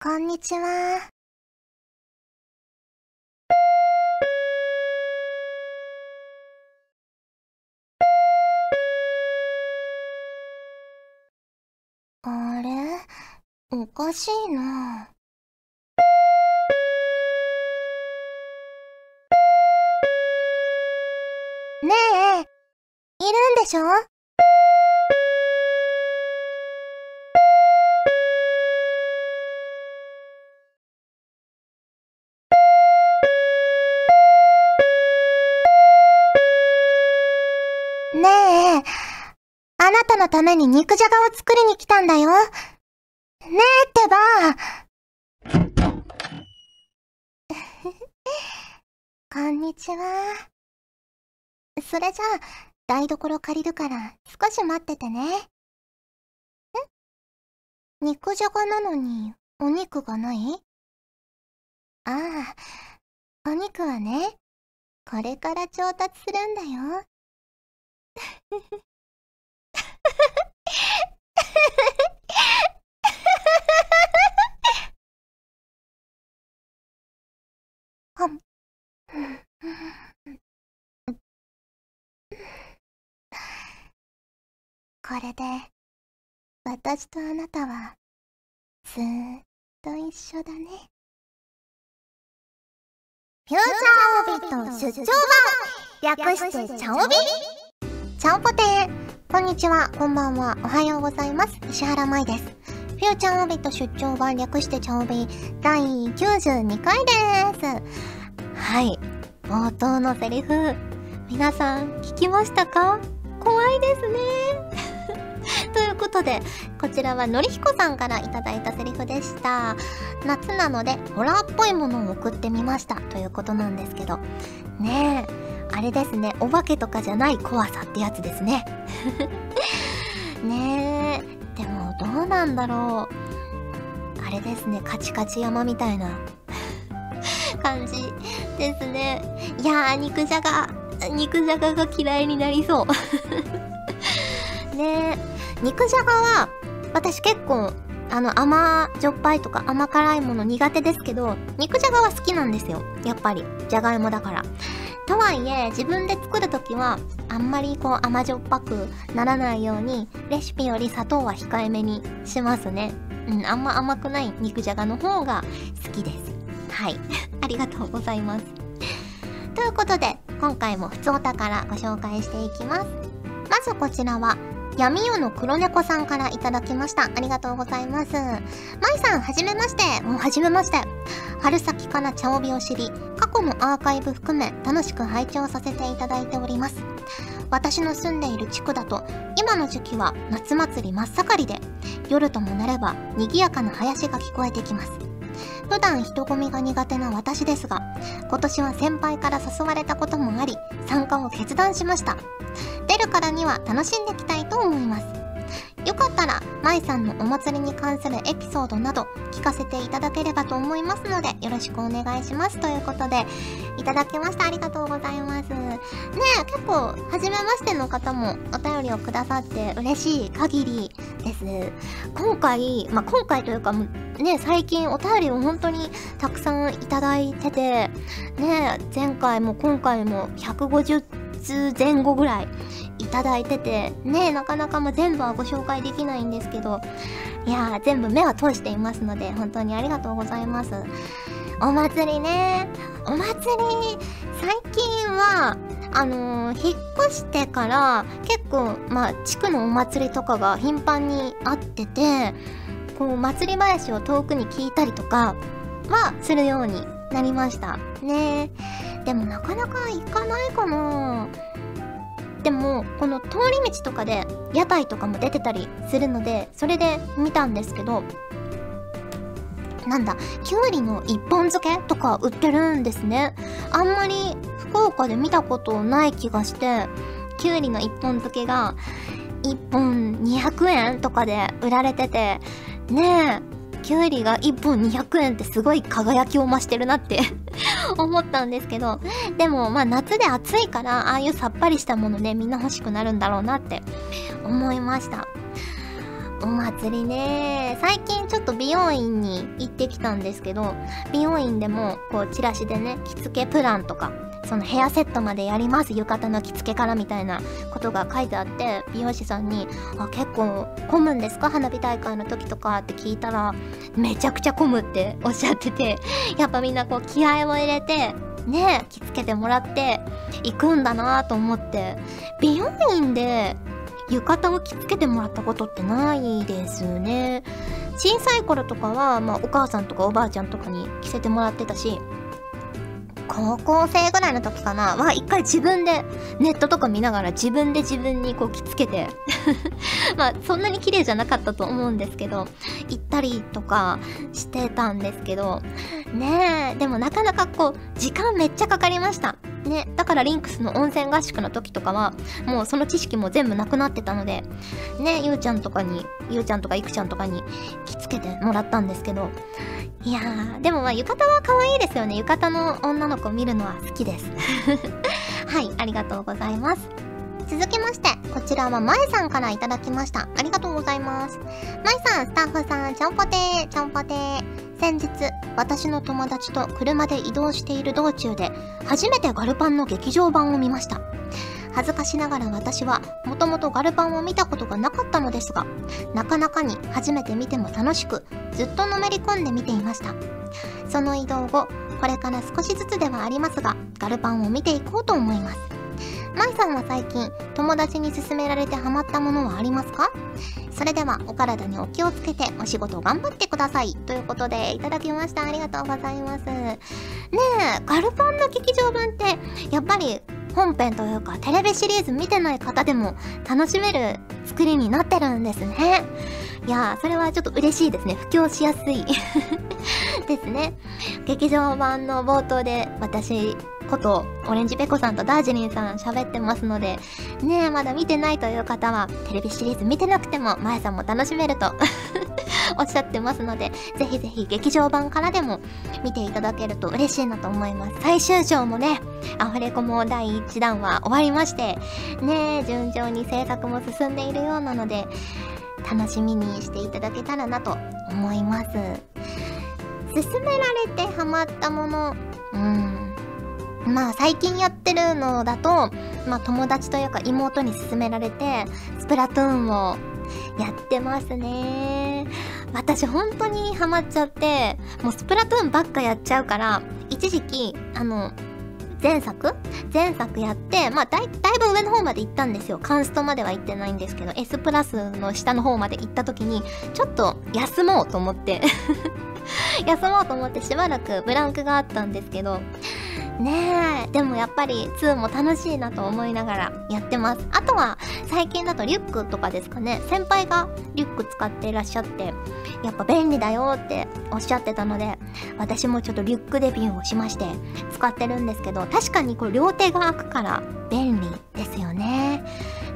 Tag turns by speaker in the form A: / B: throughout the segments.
A: こんにちは。あれ？おかしいな。ねえ、いるんでしょ？のために肉じゃがを作りに来たんだよ。ねえってば。こんにちは。それじゃあ、台所借りるから少し待っててね。ん？肉じゃがなのにお肉がない？ああ、お肉はね、これから調達するんだよ。はん。これで、私とあなたは、ずーっと一緒だね。フューチャーオビット出張版略してチャオビチャオポテーこんにちは、こんばんは、おはようございます。石原舞です。フューチャーオビット出張版略してチャオビ第92回です。はい、冒頭のセリフ、皆さん聞きましたか？怖いですね。ということで、こちらはのりひこさんからいただいたセリフでした。夏なので、ホラーっぽいものを送ってみました。ということなんですけど。ねえ、あれですね、お化けとかじゃない怖さってやつですね。ねえ、でもどうなんだろう。あれですね、カチカチ山みたいな 感じですね。いやー、肉じゃが、肉じゃがが嫌いになりそう。ねえ。肉じゃがは、私結構、あの、甘じょっぱいとか甘辛いもの苦手ですけど、肉じゃがは好きなんですよ。やっぱり。じゃがいもだから。とはいえ、自分で作るときは、あんまりこう甘じょっぱくならないように、レシピより砂糖は控えめにしますね。うん、あんま甘くない肉じゃがの方が好きです。はい。ありがとうございます。ということで、今回も普通お宝ご紹介していきます。まずこちらは、闇夜の黒猫さんからいただきました。ありがとうございます。まいさん、はじめまして。もうはじめまして。春先から茶帯を知り、過去のアーカイブ含め楽しく拝聴させていただいております。私の住んでいる地区だと、今の時期は夏祭り真っ盛りで、夜ともなれば賑やかな林が聞こえてきます。普段人混みが苦手な私ですが、今年は先輩から誘われたこともあり、参加を決断しました。出るからには楽しんできたいと思います。よかったら、舞さんのお祭りに関するエピソードなど聞かせていただければと思いますので、よろしくお願いします。ということで、いただきました。ありがとうございます。ねえ、結構、初めましての方もお便りをくださって嬉しい限りです。今回、まあ、今回というか、ね、最近お便りを本当にたくさんいただいてて、ね、前回も今回も150通前後ぐらいいただいてて、ねなかなかもう全部はご紹介できないんですけど、いやー、全部目は通していますので、本当にありがとうございます。お祭りね。お祭り、最近は、あのー、引っ越してから結構、まあ、地区のお祭りとかが頻繁にあってて、こう、祭り林を遠くに聞いたりとかはするようになりました。ねでもなかなか行かないかなでも、この通り道とかで屋台とかも出てたりするので、それで見たんですけど、なんだ、きゅうりの一本漬けとか売ってるんですね。あんまり福岡で見たことない気がして、きゅうりの一本漬けが1本200円とかで売られてて、ねえ、きゅうりが1本200円ってすごい輝きを増してるなって 思ったんですけど、でもまあ夏で暑いから、ああいうさっぱりしたものね、みんな欲しくなるんだろうなって思いました。お祭りね最近ちょっと美容院に行ってきたんですけど美容院でもこうチラシでね着付けプランとかそのヘアセットまでやります浴衣の着付けからみたいなことが書いてあって美容師さんに「あ結構混むんですか？花火大会の時とか」って聞いたらめちゃくちゃ混むっておっしゃってて やっぱみんなこう気合を入れてね着付けてもらって行くんだなと思って美容院で浴衣を着付けてもらったことってないですね。小さい頃とかは、まあ、お母さんとかおばあちゃんとかに着せてもらってたし高校生ぐらいの時かな。は一回自分でネットとか見ながら自分で自分にこう着付けて。まあそんなに綺麗じゃなかったと思うんですけど行ったりとかしてたんですけど。ねえでもなかなかこう時間めっちゃかかりました。ねだからリンクスの温泉合宿の時とかはもうその知識も全部なくなってたのでねゆうちゃんとかにゆうちゃんとかいくちゃんとかに着付けてもらったんですけどいやー、でもまあ浴衣は可愛いですよね。浴衣の女の子見るのは好きです。はい、ありがとうございます。続きまして、こちらはまえさんからいただきました。ありがとうございます。まえさん、スタッフさん、ちゃんぽてー、ちゃんぽてー。先日、私の友達と車で移動している道中で、初めてガルパンの劇場版を見ました。恥ずかしながら私はもともとガルパンを見たことがなかったのですがなかなかに初めて見ても楽しくずっとのめり込んで見ていましたその移動後これから少しずつではありますがガルパンを見ていこうと思います舞さんは最近友達に勧められてハマったものはありますか？それではお体にお気をつけてお仕事頑張ってくださいということでいただきましたありがとうございますねえガルパンの劇場版ってやっぱり本編というかテレビシリーズ見てない方でも楽しめる作りになってるんですね。いやー、それはちょっと嬉しいですね。布教しやすい ですね。劇場版の冒頭で私ことオレンジペコさんとダージリンさん喋ってますので、ねえ、まだ見てないという方はテレビシリーズ見てなくても、まえさんも楽しめると おっしゃってますので、ぜひぜひ劇場版からでも見ていただけると嬉しいなと思います。最終章もね、アフレコも第1弾は終わりまして、ねえ順調に制作も進んでいるようなので、楽しみにしていただけたらなと思います。勧められてハマったもの、うん。まあ最近やってるのだと、まあ友達というか妹に勧められて、スプラトゥーンをやってますね。私本当にハマっちゃって、もうスプラトゥーンばっかやっちゃうから、一時期、あの、前作？前作やって、まあだい、だいぶ上の方まで行ったんですよ。カンストまでは行ってないんですけど、S プラスの下の方まで行った時に、ちょっと休もうと思って 休もうと思ってしばらくブランクがあったんですけど、ねえ、でもやっぱり2も楽しいなと思いながらやってます。あとは最近だとリュックとかですかね。先輩がリュック使っていらっしゃって、やっぱ便利だよっておっしゃってたので、私もちょっとリュックデビューをしまして使ってるんですけど、確かにこれ両手が開くから便利ですよね。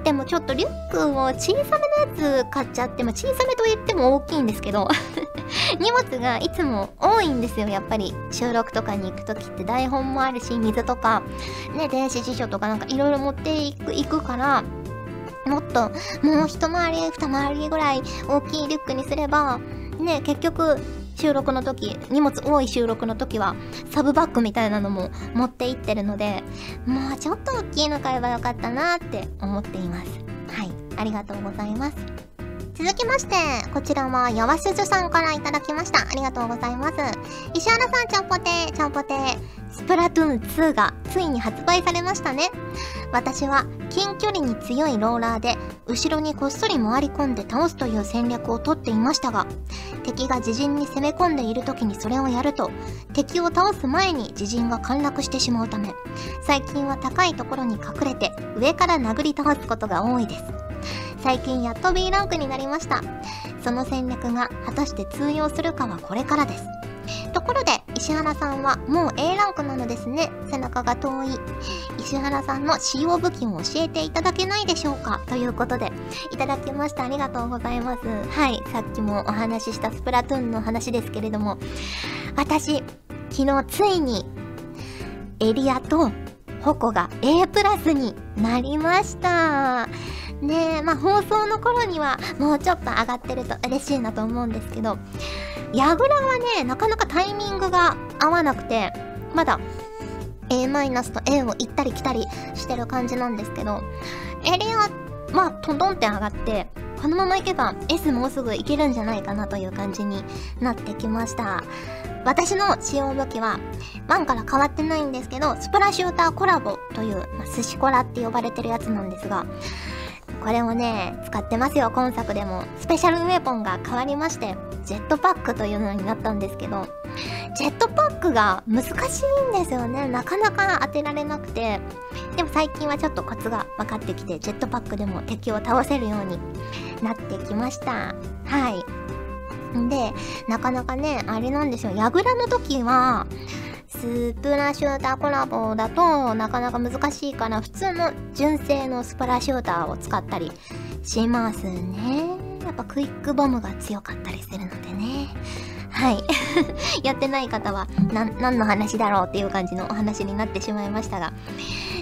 A: でもちょっとリュックを小さめのやつ買っちゃって、も小さめと言っても大きいんですけど 荷物がいつも多いんですよ、やっぱり。収録とかに行く時って台本もあるし、水とか、ね、電子辞書とかなんかいろいろ持ってい、くから、もっと、もう一回り、二回りぐらい大きいリュックにすれば、ね、結局、収録の時、荷物多い収録の時は、サブバッグみたいなのも持っていってるので、もうちょっと大きいの買えばよかったなって思っています。はい、ありがとうございます。続きまして、こちらは、やわすずさんからいただきました。ありがとうございます。石原さん、ちゃんぽてー、ちゃんぽてー。スプラトゥーン2がついに発売されましたね。私は近距離に強いローラーで後ろにこっそり回り込んで倒すという戦略をとっていましたが敵が自陣に攻め込んでいる時にそれをやると敵を倒す前に自陣が陥落してしまうため最近は高いところに隠れて上から殴り倒すことが多いです最近やっと B ランクになりましたその戦略が果たして通用するかはこれからですところで、石原さんはもう A ランクなのですね。背中が遠い。石原さんの使用武器を教えていただけないでしょうかということで、いただきました。ありがとうございます。はい、さっきもお話ししたスプラトゥーンの話ですけれども、私、昨日ついに、エリアとホコが A プラスになりました。ねえ、まあ放送の頃にはもうちょっと上がってると嬉しいなと思うんですけど、矢倉はね、なかなかタイミングが合わなくて、まだ A マイナスと A を行ったり来たりしてる感じなんですけど、エリアはトントンって上がって、このままいけば S もうすぐいけるんじゃないかなという感じになってきました。私の使用武器は、1から変わってないんですけど、スプラシューターコラボという、まあ、寿司コラって呼ばれてるやつなんですが、これをね、使ってますよ、今作でも。スペシャルウェポンが変わりまして、ジェットパックというのになったんですけど、ジェットパックが難しいんですよね。なかなか当てられなくて。でも最近はちょっとコツが分かってきて、ジェットパックでも敵を倒せるようになってきました。はい。で、なかなかね、あれなんですよ。ヤグラの時は、スプラシューターコラボだとなかなか難しいから普通の純正のスプラシューターを使ったりしますね。やっぱクイックボムが強かったりするのでね。はい。やってない方は、何の話だろうっていう感じのお話になってしまいましたが。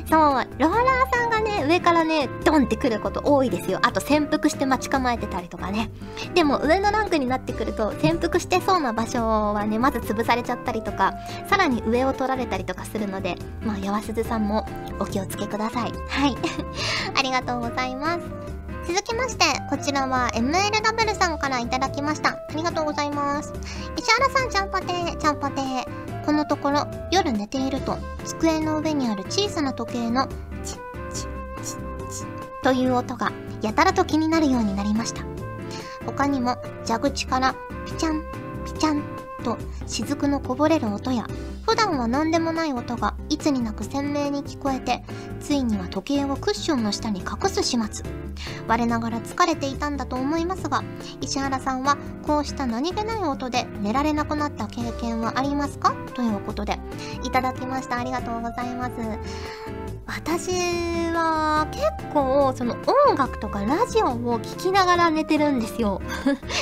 A: そう、ローラーさんがね、上からね、ドンってくること多いですよ。あと潜伏して待ち構えてたりとかね。でも上のランクになってくると、潜伏してそうな場所はね、まず潰されちゃったりとか、さらに上を取られたりとかするので、まあ、やわすずさんもお気をつけください。はい。ありがとうございます。続きまして、こちらは MLW さんからいただきました。ありがとうございます。石原さん、ちゃんぽてー、ちゃんぽてー。このところ、夜寝ていると、机の上にある小さな時計の、という音が、やたらと気になるようになりました。他にも、蛇口から、ピチャン、ピチャンと雫のこぼれる音や普段は何でもない音がいつになく鮮明に聞こえてついには時計をクッションの下に隠す始末。我ながら疲れていたんだと思いますが石原さんはこうした何気ない音で寝られなくなった経験はありますか？ということでいただきました。ありがとうございます。私は結構その音楽とかラジオを聴きながら寝てるんですよ。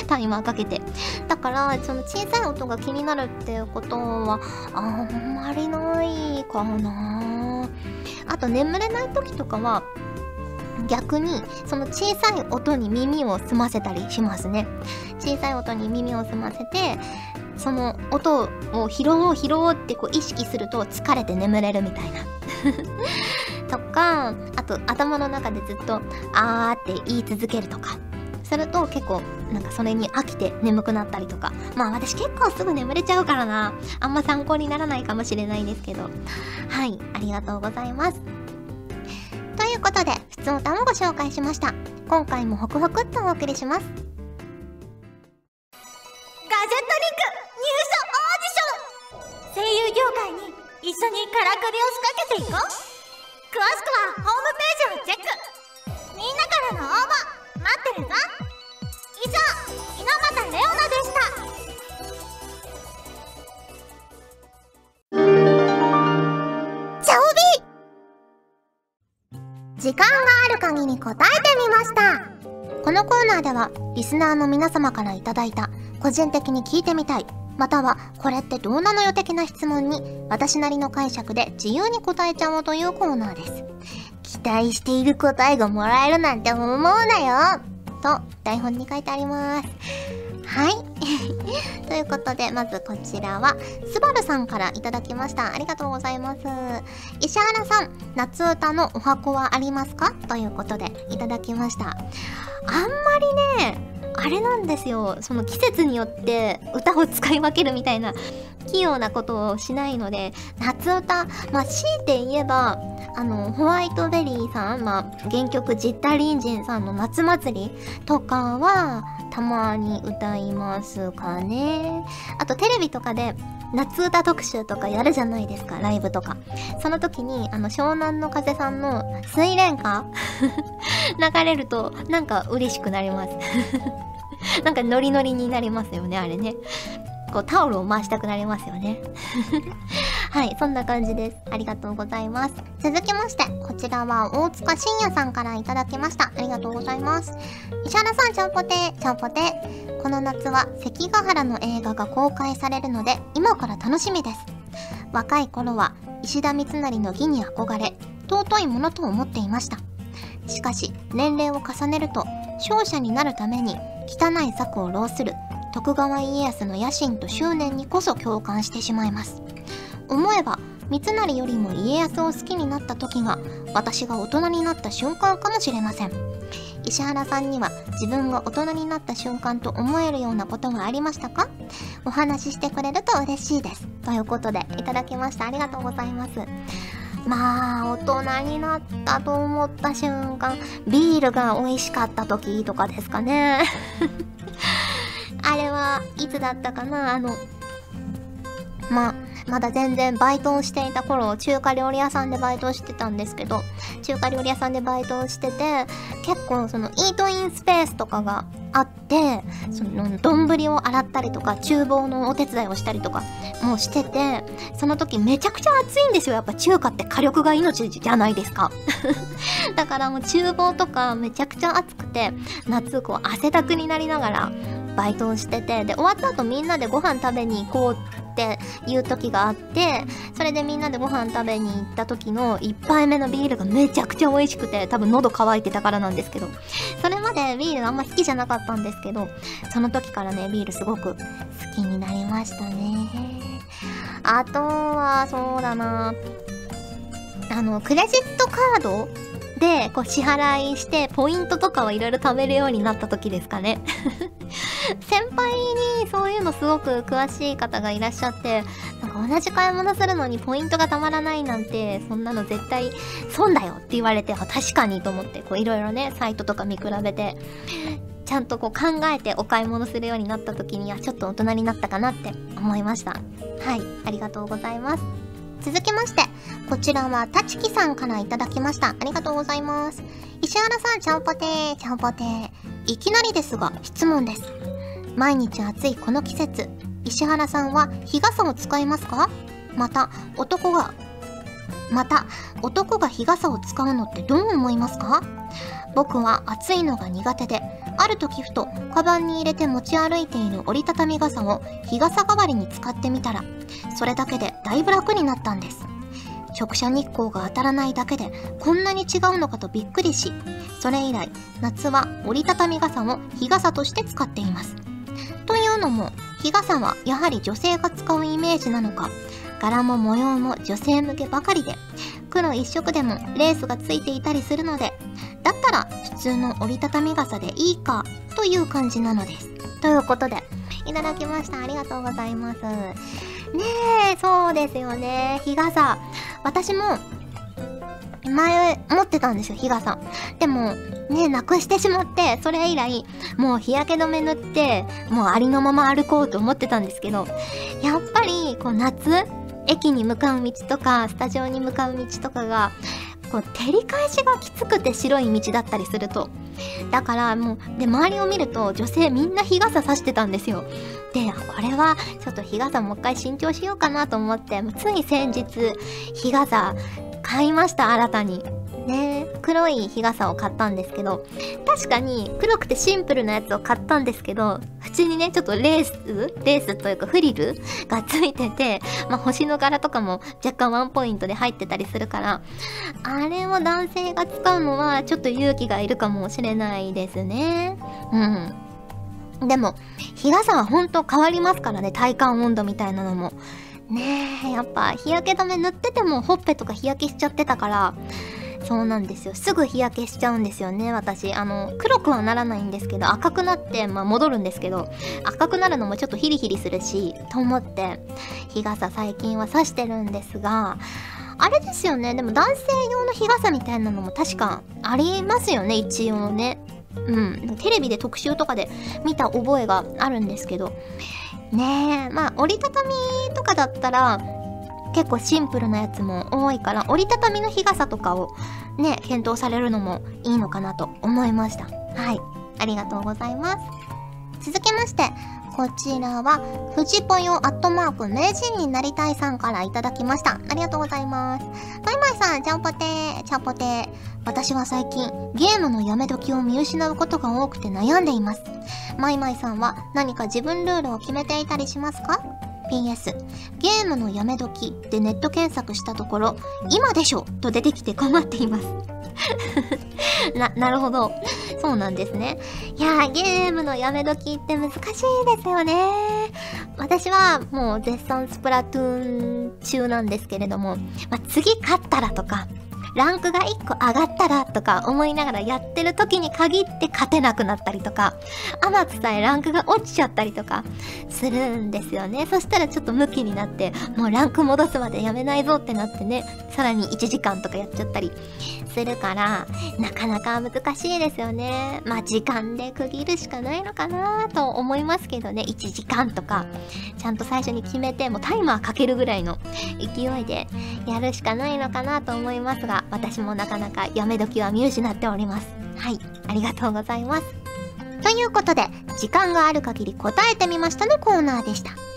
A: タイマーかけて。だからその小さい音が気になるっていうことはあんまりないかな。あと眠れない時とかは逆にその小さい音に耳を澄ませたりしますね。小さい音に耳を澄ませてその音を拾おう拾おうってこう意識すると疲れて眠れるみたいな。かあと頭の中でずっと「あー」って言い続けるとか。すると結構なんかそれに飽きて眠くなったりとか。まあ私結構すぐ眠れちゃうからな。あんま参考にならないかもしれないですけど。はいありがとうございます。ということで普通歌もご紹介しました。今回もホクホクっとお送りします。ガジェットリンク入
B: 社オーディション。声優業界に一緒にからくりを仕掛けていこう。詳しくはホームページをチェック。みんなからの応募待ってるぞ。以上猪俣レオナで
A: した。時間がある限り答えてみました。このコーナーではリスナーの皆様からいただいた個人的に聞いてみたいまたはこれってどうなのよ的な質問に私なりの解釈で自由に答えちゃおうというコーナーです期待している答えがもらえるなんて思うなよと台本に書いてあります。はい。ということで、まずこちらは、スバルさんからいただきました。ありがとうございます。石原さん、夏歌のお箱はありますか？ということで、いただきました。あんまりね、あれなんですよ。その季節によって歌を使い分けるみたいな器用なことをしないので、夏歌、まあ、強いて言えば、あの、ホワイトベリーさん、まあ、原曲ジッタリンジンさんの夏祭りとかは、たまに歌いますかね。あと、テレビとかで、夏歌特集とかやるじゃないですか、ライブとか。その時に、あの、湘南の風さんの水蓮花？流れると、なんか嬉しくなります なんかノリノリになりますよね、あれね。こうタオルを回したくなりますよね。はい、そんな感じです。ありがとうございます。続きまして、こちらは大塚信也さんからいただきました。ありがとうございます。石原さん、ちゃんぽてー、ちゃんぽてー。この夏は関ヶ原の映画が公開されるので、今から楽しみです。若い頃は石田三成の義に憧れ、尊いものと思っていました。しかし、年齢を重ねると勝者になるために汚い策を浪する徳川家康の野心と執念にこそ共感してしまいます思えば三成よりも家康を好きになった時が私が大人になった瞬間かもしれません。石原さんには自分が大人になった瞬間と思えるようなことがありましたか？お話ししてくれると嬉しいです。ということでいただきました。ありがとうございます。まあ大人になったと思った瞬間ビールが美味しかった時とかですかね。あれはいつだったかな？あのまあまだ全然バイトをしていた頃中華料理屋さんでバイトをしてたんですけど中華料理屋さんでバイトをしてて結構そのイートインスペースとかがあってその丼を洗ったりとか厨房のお手伝いをしたりとかもうしててその時めちゃくちゃ暑いんですよ。やっぱ中華って火力が命じゃないですか。だからもう厨房とかめちゃくちゃ暑くて夏こう汗だくになりながらバイトをしててで終わった後みんなでご飯食べに行こうっていう時があってそれでみんなでご飯食べに行った時の1杯目のビールがめちゃくちゃ美味しくて多分喉乾いてたからなんですけどそれまでビールあんま好きじゃなかったんですけどその時からねビールすごく好きになりましたね。あとはそうだな。あのクレジットカードでこう支払いしてポイントとかをいろいろ貯めるようになった時ですかね。先輩にそういうのすごく詳しい方がいらっしゃってなんか同じ買い物するのにポイントがたまらないなんてそんなの絶対損だよって言われて確かにと思っていろいろねサイトとか見比べてちゃんとこう考えてお買い物するようになった時にはちょっと大人になったかなって思いました。はいありがとうございます。続きましてこちらはたちきさんからいただきました。ありがとうございます。石原さんちゃんぽてーちゃんぽてー。いきなりですが質問です。毎日暑いこの季節。石原さんは日傘を使いますか？また男がまた男が日傘を使うのってどう思いますか？僕は暑いのが苦手である時ふとカバンに入れて持ち歩いている折りたたみ傘を日傘代わりに使ってみたらそれだけでだいぶ楽になったんです。直射日光が当たらないだけでこんなに違うのかとびっくりしそれ以来夏は折りたたみ傘を日傘として使っています。いうのも日傘はやはり女性が使うイメージなのか。柄も模様も女性向けばかりで黒一色でもレースがついていたりするのでだったら普通の折りたたみ傘でいいかという感じなのです。ということでいただきました。ありがとうございます。ねえそうですよね。日傘私も前持ってたんですよ日傘。でもねなくしてしまってそれ以来もう日焼け止め塗ってもうありのまま歩こうと思ってたんですけどやっぱりこう夏駅に向かう道とかスタジオに向かう道とかがこう照り返しがきつくて白い道だったりすると。だからもうで周りを見ると女性みんな日傘さしてたんですよ。でこれはちょっと日傘もう一回新調しようかなと思ってつい先日日傘買いました新たに。ね。黒い日傘を買ったんですけど確かに黒くてシンプルなやつを買ったんですけど普通にねちょっとレースレースというかフリルがついてて、まあ、星の柄とかも若干ワンポイントで入ってたりするからあれを男性が使うのはちょっと勇気がいるかもしれないですね。うん。でも日傘は本当変わりますからね体感温度みたいなのも。ねえやっぱ日焼け止め塗っててもほっぺとか日焼けしちゃってたからそうなんですよ。すぐ日焼けしちゃうんですよね私。あの黒くはならないんですけど赤くなってまあ戻るんですけど赤くなるのもちょっとヒリヒリするしと思って日傘最近は差してるんですがあれですよねでも男性用の日傘みたいなのも確かありますよね一応ね。うん。テレビで特集とかで見た覚えがあるんですけど。ね。えまあ折りたたみとかだったら結構シンプルなやつも多いから折りたたみの日傘とかをね検討されるのもいいのかなと思いました。はい。ありがとうございます。続きましてこちらは、富士ぽよアットマーク名人になりたいさんからいただきました。ありがとうございます。マイマイさん、ちゃんぽてー、ちゃんぽてー。私は最近、ゲームのやめ時を見失うことが多くて悩んでいます。マイマイさんは何か自分ルールを決めていたりしますか？PS ゲームのやめ時でネット検索したところ今でしょと出てきて困っています な、なるほど。そうなんですね。いやー、ゲームのやめ時って難しいですよね。私はもう絶賛スプラトゥーン中なんですけれども、まあ、次勝ったらとか、ランクが1個上がったらとか思いながらやってる時に限って勝てなくなったりとか、甘くさえランクが落ちちゃったりとかするんですよね。そしたらちょっとムキになって、もうランク戻すまでやめないぞってなってね、さらに1時間とかやっちゃったりするから、なかなか難しいですよね。まあ時間で区切るしかないのかなと思いますけどね、1時間とか、ちゃんと最初に決めて、もうタイマーかけるぐらいの勢いでやるしかないのかなと思いますが、私もなかなかやめ時は見失っております。はい、ありがとうございます。ということで、時間がある限り答えてみましたのコーナーでした。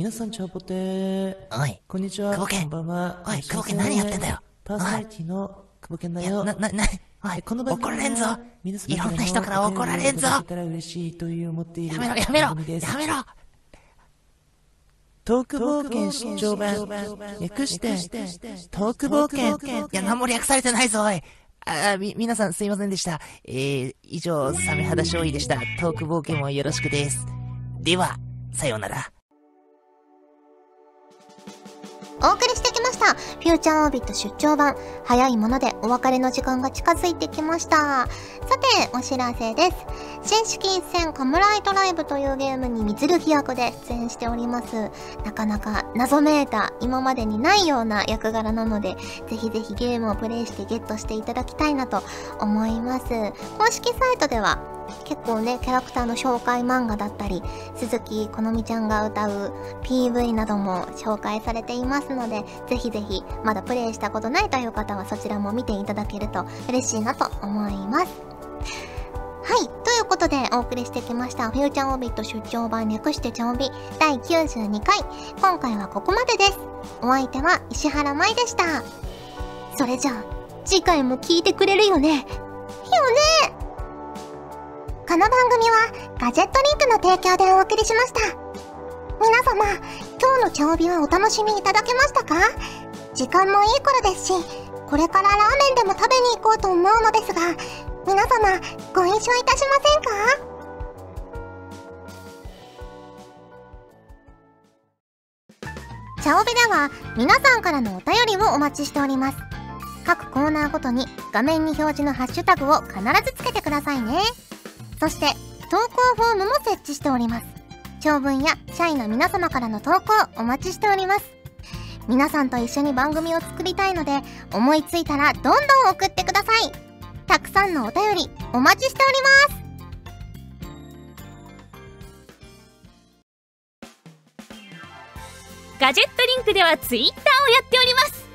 C: 皆さん、チャオポテー。
D: おい。
C: こんにちは。
D: 久保健。
C: こんばんは。
D: おい、久保健何やってんだよ。
C: パーソナリティの久保健だよ。
D: な、な、な、おい、
C: この
D: 怒られんぞ。いろんな人から怒られんぞ。
C: やめろ、
D: やめろ、やめろ。
C: トーク冒険出張版。略して、トーク冒険。
D: いや、何も略されてないぞ、おい。あ、み、皆さんすいませんでした。えー、以上、サメ肌勝利でした。トーク冒険もよろしくです。では、さようなら。
A: お送りしてきました。フューチャーオービット出張版。早いものでお別れの時間が近づいてきました。さて、お知らせです。新式一戦カムライトライブというゲームにミツルギ役で出演しております。なかなか謎めいた今までにないような役柄なので、ぜひぜひゲームをプレイしてゲットしていただきたいなと思います。公式サイトでは結構ね、キャラクターの紹介漫画だったり、鈴木好美ちゃんが歌う PV なども紹介されていますので、ぜひぜひ、まだプレイしたことないという方はそちらも見ていただけると嬉しいなと思います。はい。ということで、お送りしてきました、フューチャーオビット出張版略してちょうび第92回。今回はここまでです。お相手は石原舞でした。それじゃあ、次回も聞いてくれるよね。よねこの番組はガジェットリンクの提供でお送りしました。皆様、今日の茶帯はお楽しみいただけましたか？時間もいい頃ですし、これからラーメンでも食べに行こうと思うのですが、皆様、ご一緒いたしませんか？茶帯では皆さんからのお便りをお待ちしております。各コーナーごとに画面に表示のハッシュタグを必ずつけてくださいね。そして投稿フォームも設置しております。長文や社員の皆様からの投稿お待ちしております。皆さんと一緒に番組を作りたいので思いついたらどんどん送ってください。たくさんのお便りお待ちしております。
B: ガジェットリンクではツイッターをやっております。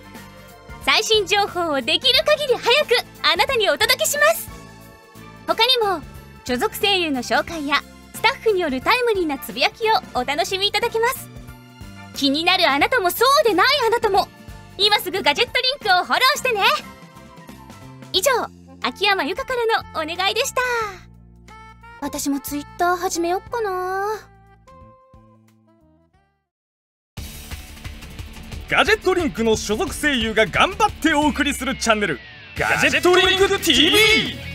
B: 最新情報をできる限り早くあなたにお届けします。他にも所属声優の紹介やスタッフによるタイムリーなつぶやきをお楽しみいただけます。気になるあなたもそうでないあなたも今すぐガジェットリンクをフォローしてね。以上秋山由香からのお願いでした。私もツイッター始めよっかな。
E: ガジェットリンクの所属声優が頑張ってお送りするチャンネルガジェットリンク TV